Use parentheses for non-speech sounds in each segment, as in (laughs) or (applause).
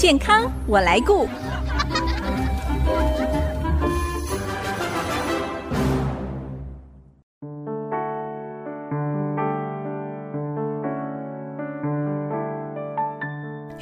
健康我来顾。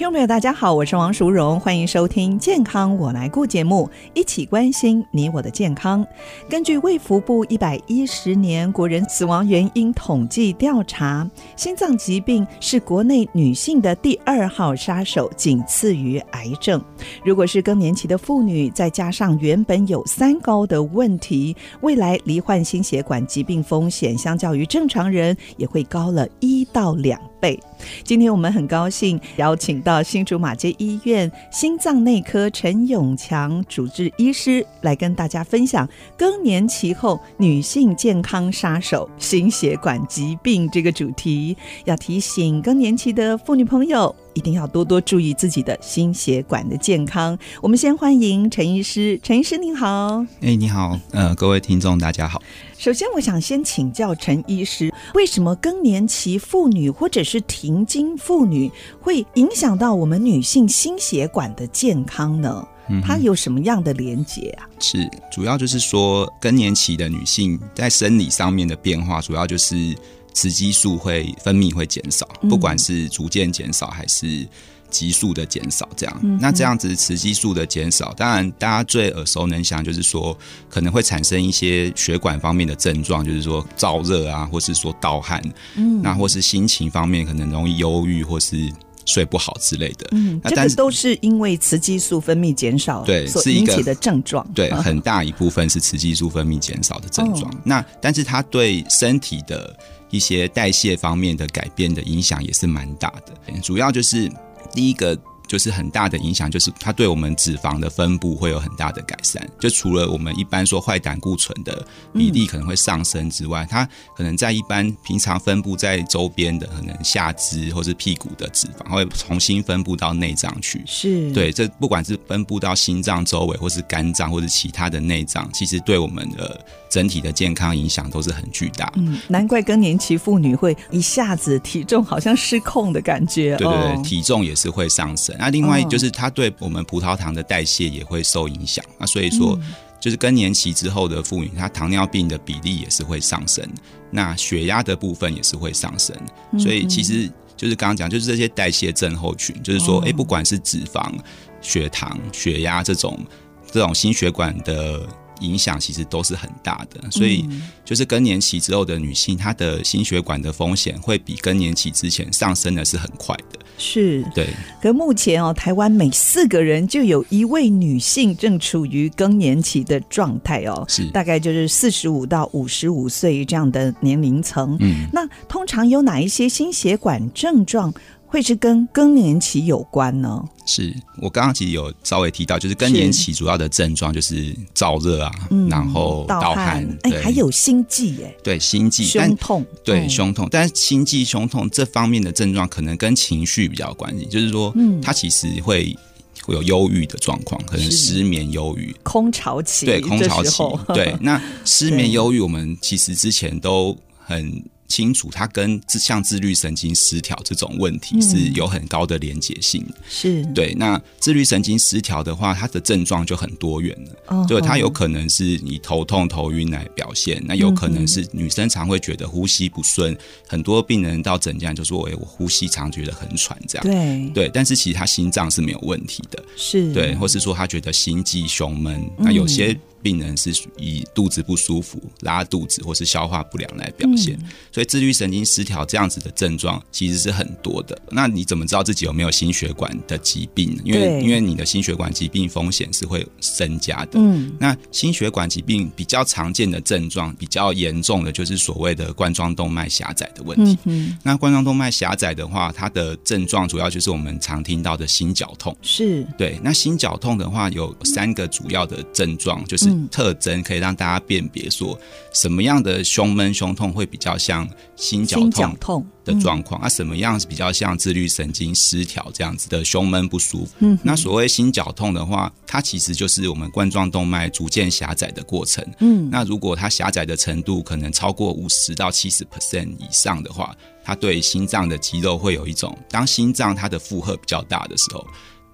众朋友，大家好，我是王淑荣，欢迎收听《健康我来顾》节目，一起关心你我的健康。根据卫福部一百一十年国人死亡原因统计调查，心脏疾病是国内女性的第二号杀手，仅次于癌症。如果是更年期的妇女，再加上原本有三高的问题，未来罹患心血管疾病风险，相较于正常人也会高了一到两贝。今天我们很高兴邀请到新竹马街医院心脏内科陈永强主治医师来跟大家分享更年期后女性健康杀手心血管疾病这个主题。要提醒更年期的妇女朋友，一定要多多注意自己的心血管的健康。我们先欢迎陈医师，陈医师您好。哎，你好，呃，各位听众大家好。首先，我想先请教陈医师，为什么更年期妇女或者是停经妇女会影响到我们女性心血管的健康呢？它有什么样的连接啊？是，主要就是说更年期的女性在生理上面的变化，主要就是雌激素会分泌会减少，不管是逐渐减少还是。急速的减少，这样，那这样子雌激素的减少，当然大家最耳熟能详就是说，可能会产生一些血管方面的症状，就是说燥热啊，或是说盗汗，嗯，那或是心情方面可能容易忧郁或是睡不好之类的，嗯，这个都是因为雌激素分泌减少对所引起的症状，对，很大一部分是雌激素分泌减少的症状。哦、那但是它对身体的一些代谢方面的改变的影响也是蛮大的，主要就是。第一个就是很大的影响，就是它对我们脂肪的分布会有很大的改善。就除了我们一般说坏胆固醇的比例可能会上升之外，它可能在一般平常分布在周边的可能下肢或是屁股的脂肪，会重新分布到内脏去。是对，这不管是分布到心脏周围，或是肝脏，或是其他的内脏，其实对我们的。整体的健康影响都是很巨大。嗯，难怪更年期妇女会一下子体重好像失控的感觉。对对对，哦、体重也是会上升。那另外就是它对我们葡萄糖的代谢也会受影响。那所以说，就是更年期之后的妇女，她糖尿病的比例也是会上升。那血压的部分也是会上升。所以其实就是刚刚讲，就是这些代谢症候群，就是说，哎，不管是脂肪、血糖、血压这种这种心血管的。影响其实都是很大的，所以就是更年期之后的女性，她的心血管的风险会比更年期之前上升的是很快的。是，对。可目前哦，台湾每四个人就有一位女性正处于更年期的状态哦，是，大概就是四十五到五十五岁这样的年龄层。嗯，那通常有哪一些心血管症状？会是跟更年期有关呢？是我刚刚其实有稍微提到，就是更年期主要的症状就是燥热啊，然后盗汗，哎，还有心悸，哎，对，心悸、胸痛，对，胸痛。但是心悸、胸痛这方面的症状可能跟情绪比较有关系，就是说，嗯，它其实会会有忧郁的状况，可能失眠、忧郁、空巢期，对，空巢期，对。那 (laughs) 失眠、忧郁，我们其实之前都很。清楚，它跟像自律神经失调这种问题是有很高的连结性。是对。那自律神经失调的话，它的症状就很多元了。对，它有可能是你头痛、头晕来表现，那有可能是女生常会觉得呼吸不顺，很多病人到诊间就说：“哎，我呼吸常觉得很喘。”这样。对对，但是其实他心脏是没有问题的。是对，或是说他觉得心悸、胸闷，那有些。病人是以肚子不舒服、拉肚子或是消化不良来表现，嗯、所以自律神经失调这样子的症状其实是很多的。那你怎么知道自己有没有心血管的疾病？因为因为你的心血管疾病风险是会增加的。嗯，那心血管疾病比较常见的症状，比较严重的就是所谓的冠状动脉狭窄的问题。嗯，那冠状动脉狭窄的话，它的症状主要就是我们常听到的心绞痛。是对。那心绞痛的话，有三个主要的症状，就是。特征可以让大家辨别说什么样的胸闷、胸痛会比较像心绞痛的状况，啊，什么样是比较像自律神经失调这样子的胸闷不舒服。嗯，那所谓心绞痛的话，它其实就是我们冠状动脉逐渐狭窄的过程。嗯，那如果它狭窄的程度可能超过五十到七十 percent 以上的话，它对心脏的肌肉会有一种，当心脏它的负荷比较大的时候。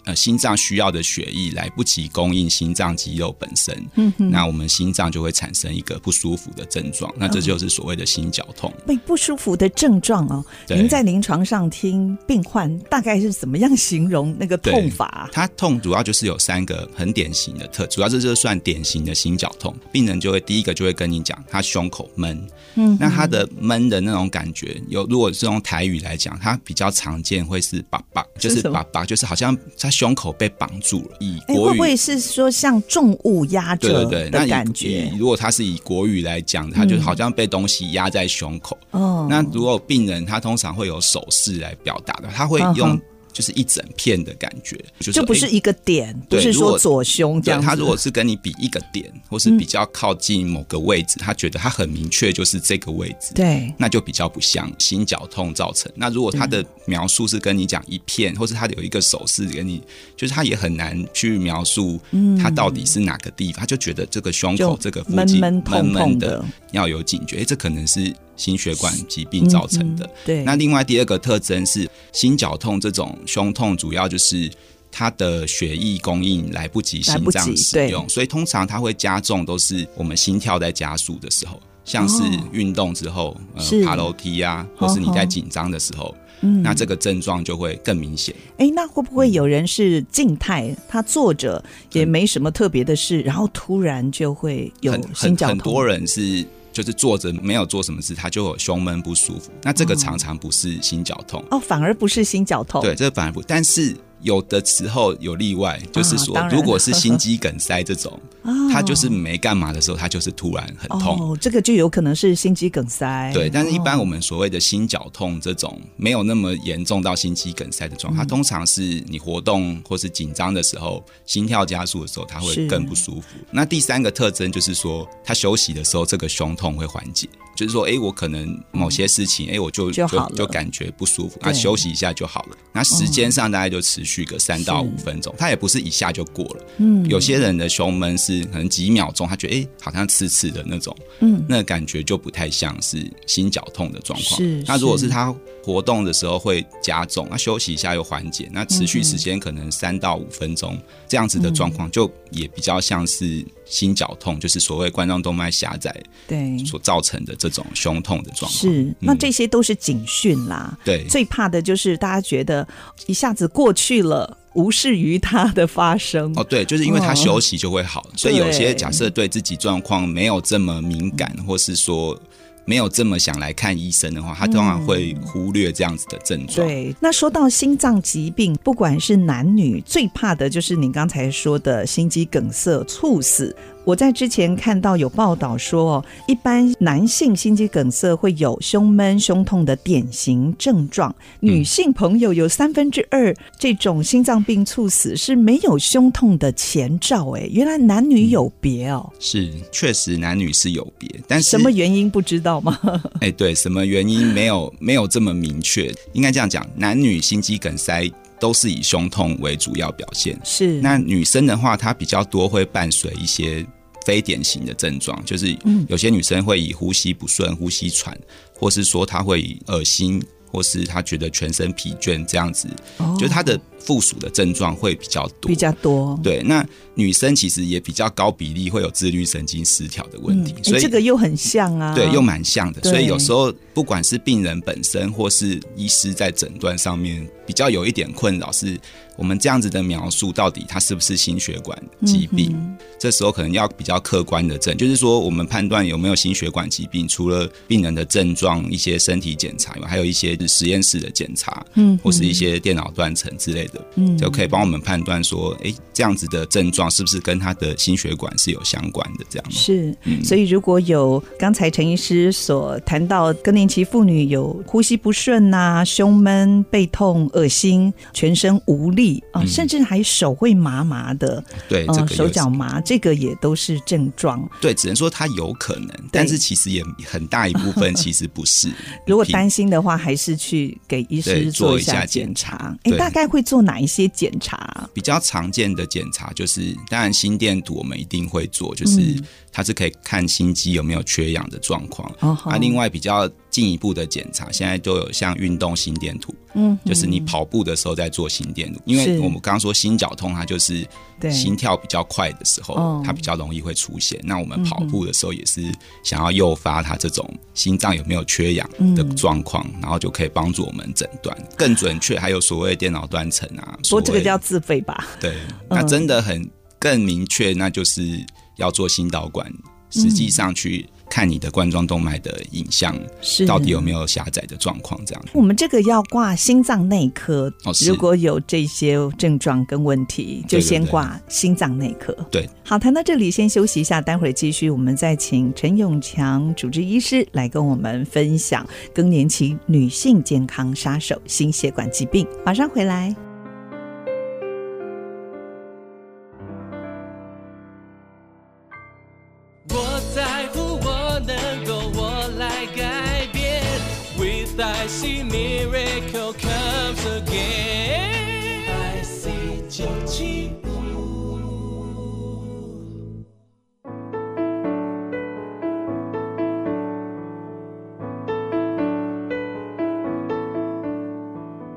呃心脏需要的血液来不及供应心脏肌肉本身，嗯哼，那我们心脏就会产生一个不舒服的症状，那这就是所谓的心绞痛。被不舒服的症状哦，您在临床上听病患大概是怎么样形容那个痛法？它痛主要就是有三个很典型的特，主要这就是算典型的心绞痛。病人就会第一个就会跟你讲，他胸口闷，嗯，那他的闷的那种感觉，有如果是用台语来讲，他比较常见会是爸爸，就是爸爸，就是好像他胸口被绑住了。以国语、欸、会不会是说像重物压着？对对对，那感觉。如果他是以国语来讲，他就好像被东西压在胸口。哦、嗯，那如果病人他通常会有手势来表达的，他会用。就是一整片的感觉，就是、就不是一个点，不是说左胸这样。他如果是跟你比一个点，或是比较靠近某个位置，嗯、他觉得他很明确就是这个位置，对，那就比较不像心绞痛造成。那如果他的描述是跟你讲一片，或是他有一个手势给你，就是他也很难去描述他到底是哪个地方，嗯、他就觉得这个胸口这个附近闷闷的，要有警觉，哎，这可能是。心血管疾病造成的。对。那另外第二个特征是心绞痛，这种胸痛主要就是它的血液供应来不及心脏使用，所以通常它会加重，都是我们心跳在加速的时候，像是运动之后，呃，爬楼梯啊，或是你在紧张的时候，嗯那这个症状就会更明显。哎，那会不会有人是静态，他坐着也没什么特别的事，然后突然就会有心绞痛？很多人是。就是坐着没有做什么事，他就有胸闷不舒服。那这个常常不是心绞痛哦，反而不是心绞痛。对，这个反而不，但是。有的时候有例外，就是说，如果是心肌梗塞这种，(laughs) 他就是没干嘛的时候，他就是突然很痛。哦，这个就有可能是心肌梗塞。对，但是一般我们所谓的心绞痛这种，没有那么严重到心肌梗塞的状况，它通常是你活动或是紧张的时候，心跳加速的时候，它会更不舒服。那第三个特征就是说，他休息的时候，这个胸痛会缓解。就是说，哎，我可能某些事情，哎，我就就就感觉不舒服，那休息一下就好了。那时间上大概就持续个三到五分钟，它也不是一下就过了。嗯，有些人的胸闷是可能几秒钟，他觉得哎，好像刺刺的那种，嗯，那感觉就不太像是心绞痛的状况。是，那如果是他活动的时候会加重，那休息一下又缓解，那持续时间可能三到五分钟这样子的状况，就也比较像是。心绞痛就是所谓冠状动脉狭窄对所造成的这种胸痛的状况。是，那这些都是警讯啦。对，最怕的就是大家觉得一下子过去了，无视于它的发生。哦，对，就是因为他休息就会好，所以有些假设对自己状况没有这么敏感，或是说。没有这么想来看医生的话，他通常会忽略这样子的症状。对，那说到心脏疾病，不管是男女，最怕的就是你刚才说的心肌梗塞、猝死。我在之前看到有报道说，一般男性心肌梗塞会有胸闷、胸痛的典型症状，女性朋友有三分之二这种心脏病猝死是没有胸痛的前兆。哎，原来男女有别哦。是，确实男女是有别，但是什么原因不知道吗？(laughs) 哎，对，什么原因没有没有这么明确。应该这样讲，男女心肌梗塞都是以胸痛为主要表现。是，那女生的话，她比较多会伴随一些。非典型的症状就是，有些女生会以呼吸不顺、呼吸喘，或是说她会恶心，或是她觉得全身疲倦这样子，哦、就是她的附属的症状会比较多，比较多。对，那女生其实也比较高比例会有自律神经失调的问题，嗯、所以、欸、这个又很像啊，对，又蛮像的。所以有时候不管是病人本身，或是医师在诊断上面，比较有一点困扰是。我们这样子的描述，到底它是不是心血管疾病？嗯、这时候可能要比较客观的证，就是说我们判断有没有心血管疾病，除了病人的症状、一些身体检查还有一些实验室的检查，嗯，或是一些电脑断层之类的，嗯，就可以帮我们判断说，哎，这样子的症状是不是跟他的心血管是有相关的？这样是，所以如果有刚才陈医师所谈到更年期妇女有呼吸不顺呐、啊、胸闷、背痛、恶心、全身无力。啊，甚至还手会麻麻的，对，手脚麻，这个也都是症状。对，只能说它有可能，但是其实也很大一部分 (laughs) 其实不是。(laughs) 如果担心的话，还是去给医师做一下检查。哎，大概会做哪一些检查？比较常见的检查就是，当然心电图我们一定会做，就是它是可以看心肌有没有缺氧的状况。啊，另外比较进一步的检查，现在都有像运动心电图，嗯，就是你跑步的时候在做心电图，因为我们刚刚说心绞痛，它就是心跳比较快的时候，它比较容易会出现。那我们跑步的时候也是想要诱发它这种心脏有没有缺氧的状况，然后就可以帮助我们诊断更准确。还有所谓电脑断层啊，说这个叫自费吧？对，那真的很更明确，那就是要做心导管，实际上去。看你的冠状动脉的影像，是到底有没有狭窄的状况？这样，我们这个要挂心脏内科，哦，如果有这些症状跟问题，就先挂心脏内科。对，对，对，好，谈到这里先休息一下，待会儿继续，我们再请陈永强主治医师来跟我们分享更年期女性健康杀手——心血管疾病。马上回来。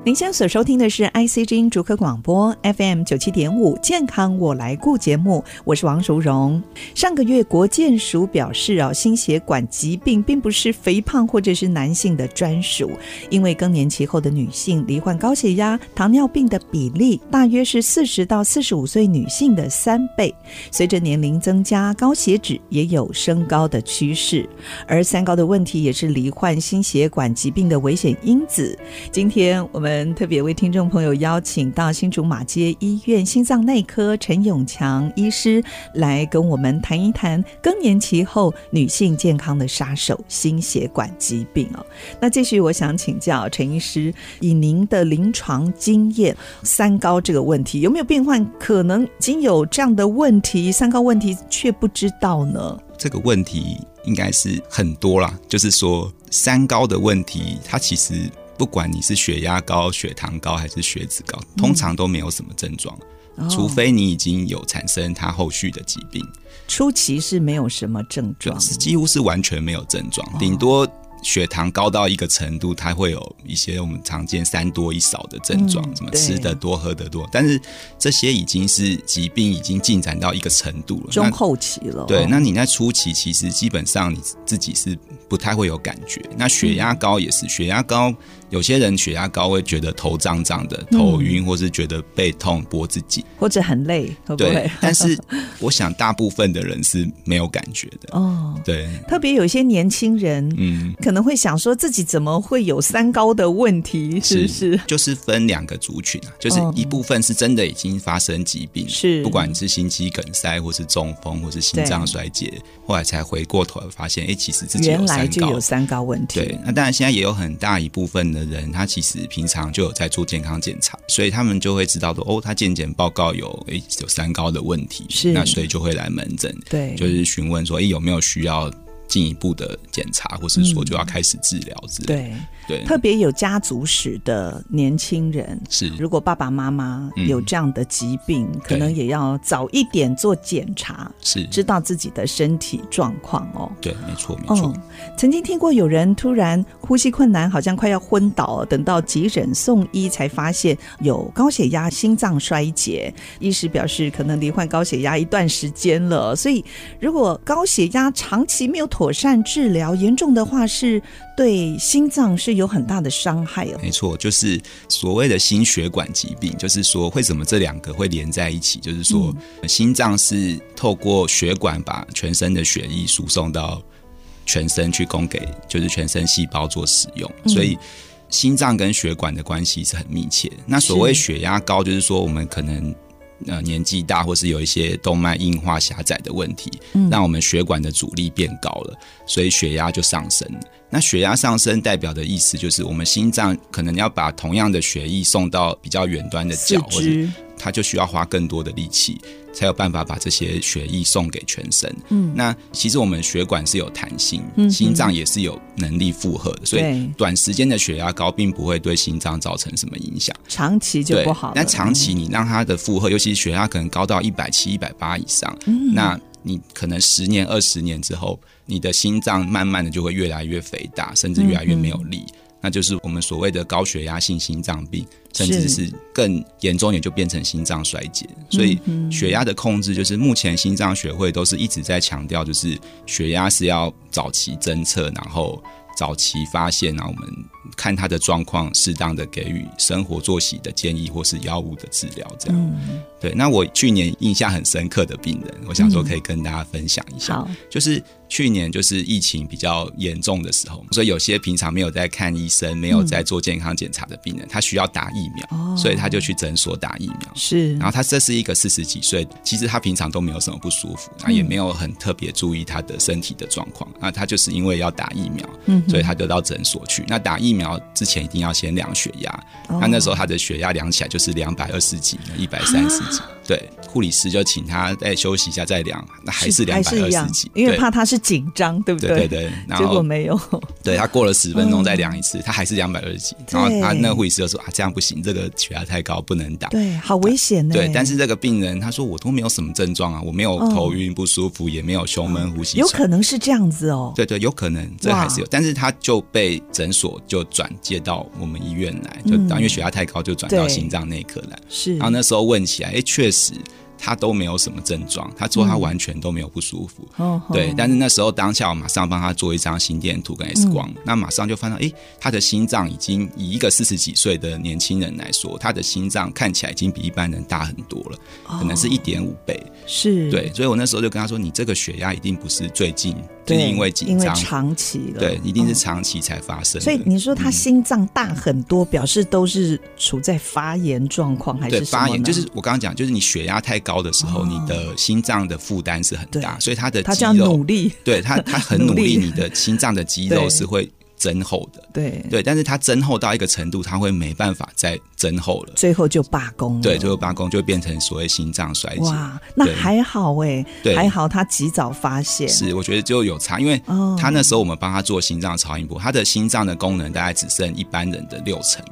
您现在所收听的是 IC 之音竹科广播 FM 九七点五健康我来顾节目，我是王淑荣。上个月国健署表示啊，心血管疾病并不是肥胖或者是男性的专属，因为更年期后的女性罹患高血压、糖尿病的比例大约是四十到四十五岁女性的三倍。随着年龄增加，高血脂也有升高的趋势，而三高的问题也是罹患心血管疾病的危险因子。今天我们。特别为听众朋友邀请到新竹马街医院心脏内科陈永强医师来跟我们谈一谈更年期后女性健康的杀手——心血管疾病哦。那继续，我想请教陈医师，以您的临床经验，三高这个问题有没有病患可能已经有这样的问题，三高问题却不知道呢？这个问题应该是很多啦，就是说三高的问题，它其实。不管你是血压高、血糖高还是血脂高，通常都没有什么症状，嗯，除非你已经有产生它后续的疾病。初期是没有什么症状，是几乎是完全没有症状，顶多。血糖高到一个程度，它会有一些我们常见三多一少的症状，什么吃的多、喝的多。但是这些已经是疾病已经进展到一个程度了，中后期了。对，那你在初期其实基本上你自己是不太会有感觉。那血压高也是，血压高有些人血压高会觉得头胀胀的、头晕，或是觉得背痛、脖子紧，或者很累，会不会？对。(laughs) 但是我想大部分的人是没有感觉的哦。对，特别有一些年轻人，嗯。可能会想说自己怎么会有三高的问题，是不是？是就是分两个族群啊，就是一部分是真的已经发生疾病，是不管你是心肌梗塞，或是中风，或是心脏衰竭，后来才回过头发现，哎，其实自己有三高，原来就有三高问题。对，那当然现在也有很大一部分的人，他其实平常就有在做健康检查，所以他们就会知道说，哦，他健检报告有诶有三高的问题，是那所以就会来门诊，对，就是询问说，诶，有没有需要。进一步的检查，或是说就要开始治疗之类。对对，特别有家族史的年轻人是，如果爸爸妈妈有这样的疾病，嗯，可能也要早一点做检查，是知道自己的身体状况哦。对，没错没错，嗯。曾经听过有人突然呼吸困难，好像快要昏倒，等到急诊送医才发现有高血压、心脏衰竭。医师表示，可能罹患高血压一段时间了，所以如果高血压长期没有妥善治疗，严重的话是对心脏是有很大的伤害哦。没错，就是所谓的心血管疾病，就是说为什么这两个会连在一起？就是说，心脏是透过血管把全身的血液输送到全身去供给，就是全身细胞做使用，所以心脏跟血管的关系是很密切。那所谓血压高，就是说我们可能。呃，年纪大或是有一些动脉硬化狭窄的问题，嗯，让我们血管的阻力变高了，所以血压就上升。那血压上升代表的意思就是，我们心脏可能要把同样的血液送到比较远端的脚，或者它就需要花更多的力气。才有办法把这些血液送给全身。嗯，那其实我们血管是有弹性，嗯，心脏也是有能力负荷的，所以短时间的血压高并不会对心脏造成什么影响。长期就不好。那长期你让它的负荷，尤其是血压可能高到一百七、一百八以上，嗯，那你可能十年、二十年之后，你的心脏慢慢的就会越来越肥大，甚至越来越没有力。嗯嗯那就是我们所谓的高血压性心脏病，甚至是更严重一点就变成心脏衰竭。所以血压的控制，就是目前心脏学会都是一直在强调，就是血压是要早期侦测，然后早期发现，然后我们看他的状况，适当的给予生活作息的建议或是药物的治疗。这样，对。那我去年印象很深刻的病人，我想说可以跟大家分享一下，就是。去年就是疫情比较严重的时候，所以有些平常没有在看医生、没有在做健康检查的病人，他需要打疫苗，所以他就去诊所打疫苗。是，然后他这是一个四十几岁，其实他平常都没有什么不舒服，那，也没有很特别注意他的身体的状况。那他就是因为要打疫苗，嗯所以他就到诊所去。那打疫苗之前一定要先量血压，那那时候他的血压量起来就是两百二十几、一百三十几。对，护理师就请他再休息一下再量，那还是两百二十几，因为怕他是紧张，对不对？对对对，然后结果没有。对，他过了十分钟再量一次，他还是两百二十几。然后他那个护理师就说啊，这样不行，这个血压太高，不能打。对，好危险呢。对，但是这个病人他说我都没有什么症状啊，我没有头晕不舒服，也没有胸闷、呼吸。有可能是这样子哦。对对，有可能这还是有，但是他就被诊所就转接到我们医院来，就当因为血压太高，就转到心脏内科来。是，然后那时候问起来，哎，确实。他都没有什么症状，他说他完全都没有不舒服，嗯、对。但是那时候当下我马上帮他做一张心电图跟 X 光，嗯、那马上就发现，哎，他的心脏已经以一个四十几岁的年轻人来说，他的心脏看起来已经比一般人大很多了，可能是一点五倍，是对。所以我那时候就跟他说，你这个血压一定不是最近。就是因为紧张，因为长期了，对，一定是长期才发生。所以你说他心脏大很多，表示都是处在发炎状况，还是发炎？就是我刚刚讲，就是你血压太高的时候，你的心脏的负担是很大，所以他的肌肉努力，对他他很 (laughs) 努力，你的心脏的肌肉是会。增厚的，对对，但是它增厚到一个程度，它会没办法再增厚了，最后就罢工了。对，最后罢工就变成所谓心脏衰竭。哇，那还好哎，对，还好他及早发现。是，我觉得就有差，因为他那时候我们帮他做心脏超音波，他的心脏的功能大概只剩一般人的六成。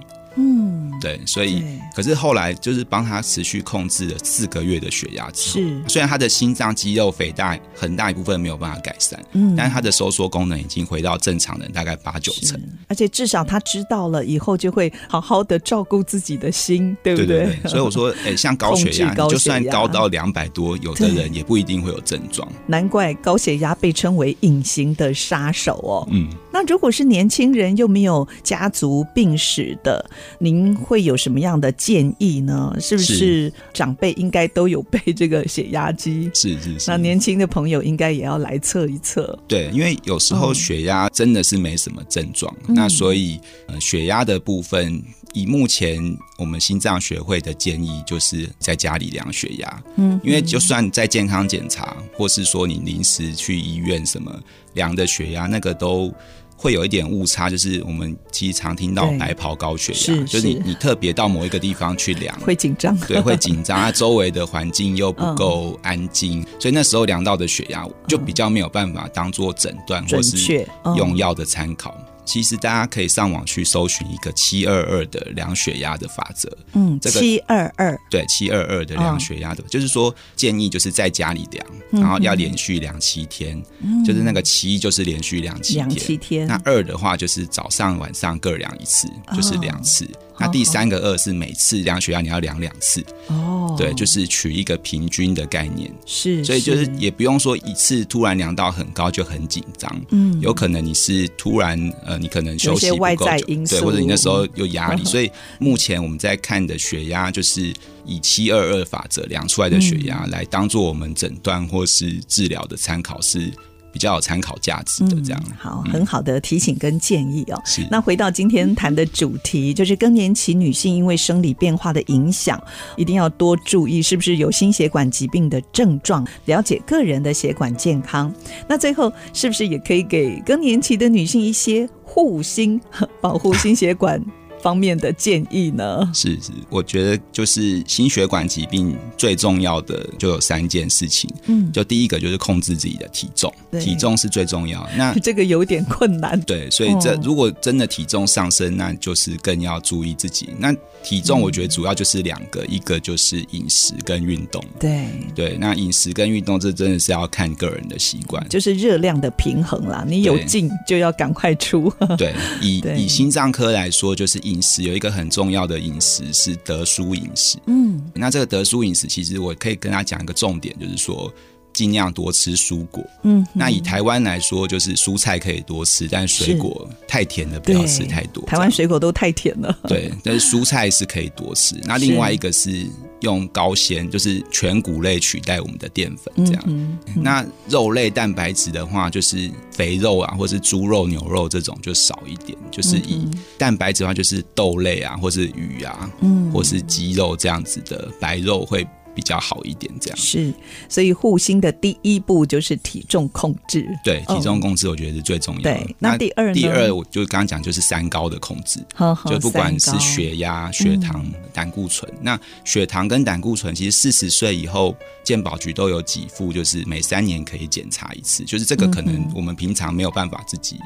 嗯，对，所以可是后来就是帮他持续控制了四个月的血压之后，是虽然他的心脏肌肉肥大很大一部分没有办法改善，嗯，但是他的收缩功能已经回到正常人大概八九成，而且至少他知道了以后就会好好的照顾自己的心，对不对？对对对，所以我说，(laughs) 哎、欸，像高血压，高血压就算高到两百多，有的人也不一定会有症状。难怪高血压被称为隐形的杀手哦。嗯，那如果是年轻人又没有家族病史的。您会有什么样的建议呢？是不是长辈应该都有备这个血压机？是是是。那年轻的朋友应该也要来测一测。对，因为有时候血压真的是没什么症状，嗯、那所以呃血压的部分，以目前我们心脏学会的建议，就是在家里量血压。嗯，因为就算在健康检查，或是说你临时去医院什么量的血压，那个都。会有一点误差，就是我们其实常听到白袍高血压，就是你你特别到某一个地方去量，会紧张，对，会紧张，它 (laughs) 周围的环境又不够安静，嗯、所以那时候量到的血压就比较没有办法当做诊断或是用药的参考。其实大家可以上网去搜寻一个七二二的量血压的法则。嗯，这个七二二对七二二的量血压的，就是说建议就是在家里量，然后要连续量七天，就是那个七就是连续量七天，七天。那二的话就是早上晚上各量一次，就是两次。那第三个二是每次量血压你要量两次。哦，对，就是取一个平均的概念。是，所以就是也不用说一次突然量到很高就很紧张。嗯，有可能你是突然呃。你可能休息不够久，对，或者你那时候有压力，所以目前我们在看的血压就是以七二二法则量出来的血压来当做我们诊断或是治疗的参考是。比较有参考价值的这样，嗯、好，很好的提醒跟建议哦。是，那回到今天谈的主题，就是更年期女性因为生理变化的影响，一定要多注意是不是有心血管疾病的症状，了解个人的血管健康。那最后是不是也可以给更年期的女性一些护心，保护心血管？方面的建议呢？是是，我觉得就是心血管疾病最重要的就有三件事情。嗯，就第一个就是控制自己的体重，体重是最重要。那 (laughs) 这个有点困难。对，所以这如果真的体重上升，那就是更要注意自己。那体重我觉得主要就是两个，一个就是饮食跟运动。对对，那饮食跟运动这真的是要看个人的习惯，就是热量的平衡啦。你有进就要赶快出。(laughs) 对，以以心脏科来说，就是饮食有一个很重要的饮食是德舒饮食。嗯，那这个德舒饮食，其实我可以跟他讲一个重点，就是说。尽量多吃蔬果。嗯，那以台湾来说，就是蔬菜可以多吃，但水果太甜的不要吃太多。台湾水果都太甜了。对，但是蔬菜是可以多吃。那另外一个是用高纤，就是全谷类取代我们的淀粉，这样。嗯嗯、那肉类蛋白质的话，就是肥肉啊，或是猪肉、牛肉这种就少一点。就是以蛋白质的话，就是豆类啊，或是鱼啊，嗯，或是鸡肉这样子的白肉会。比较好一点，这样是，所以护心的第一步就是体重控制。对，体重控制我觉得是最重要的。对，那第二呢？第二，我就刚刚讲，就是三高的控制，呵呵就不管是血压、血糖、胆固醇。嗯、那血糖跟胆固醇，其实四十岁以后，健保局都有给付，就是每三年可以检查一次。就是这个可能我们平常没有办法自己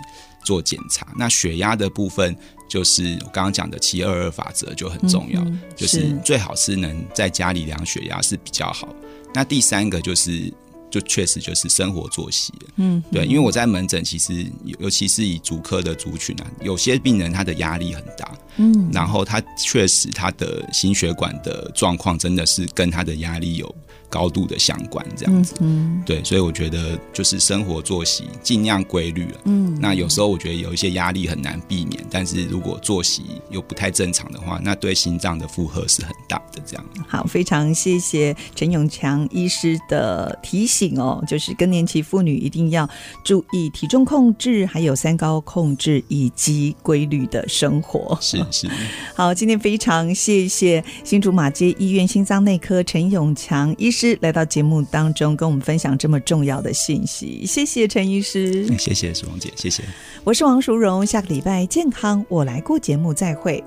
做检查。嗯、那血压的部分。就是我刚刚讲的七二二法则就很重要，嗯、就是最好是能在家里量血压是比较好。那第三个就是，就确实就是生活作息。嗯，对，因为我在门诊，其实尤其是以足科的族群啊，有些病人他的压力很大，嗯，然后他确实他的心血管的状况真的是跟他的压力有。高度的相关这样子，嗯，对，所以我觉得就是生活作息尽量规律了。嗯，那有时候我觉得有一些压力很难避免，但是如果作息又不太正常的话，那对心脏的负荷是很大的。这样。好，非常谢谢陈永强医师的提醒哦，就是更年期妇女一定要注意体重控制，还有三高控制以及规律的生活。是是。好，今天非常谢谢新竹马街医院心脏内科陈永强医师。来到节目当中，跟我们分享这么重要的信息，谢谢陈医师，谢谢淑荣姐，谢谢，我是王淑荣，下个礼拜健康我来过节目再会。